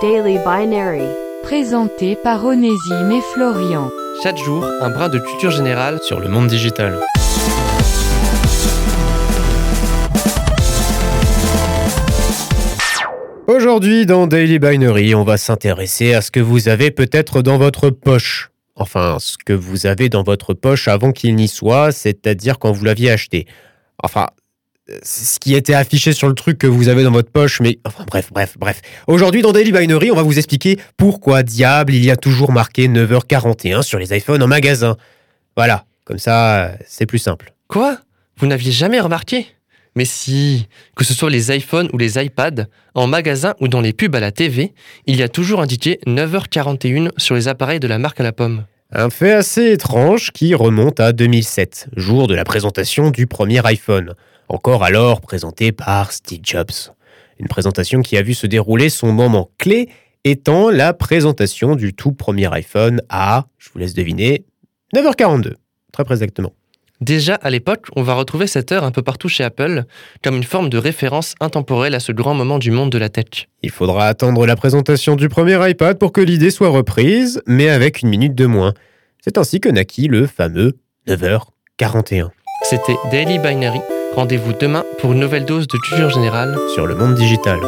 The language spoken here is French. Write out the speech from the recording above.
Daily Binary. Présenté par Onésime et Florian. Chaque jour, un brin de culture générale sur le monde digital. Aujourd'hui, dans Daily Binary, on va s'intéresser à ce que vous avez peut-être dans votre poche. Enfin, ce que vous avez dans votre poche avant qu'il n'y soit, c'est-à-dire quand vous l'aviez acheté. Enfin, ce qui était affiché sur le truc que vous avez dans votre poche, mais enfin bref, bref, bref. Aujourd'hui dans Daily Binary, on va vous expliquer pourquoi diable il y a toujours marqué 9h41 sur les iPhones en magasin. Voilà, comme ça, c'est plus simple. Quoi? Vous n'aviez jamais remarqué? Mais si, que ce soit les iPhones ou les iPads, en magasin ou dans les pubs à la TV, il y a toujours indiqué 9h41 sur les appareils de la marque à la pomme. Un fait assez étrange qui remonte à 2007, jour de la présentation du premier iPhone encore alors présenté par Steve Jobs. Une présentation qui a vu se dérouler son moment clé étant la présentation du tout premier iPhone à, je vous laisse deviner, 9h42, très exactement. Déjà à l'époque, on va retrouver cette heure un peu partout chez Apple, comme une forme de référence intemporelle à ce grand moment du monde de la tech. Il faudra attendre la présentation du premier iPad pour que l'idée soit reprise, mais avec une minute de moins. C'est ainsi que naquit le fameux 9h41. C'était Daily Binary Rendez-vous demain pour une nouvelle dose de culture générale sur le monde digital.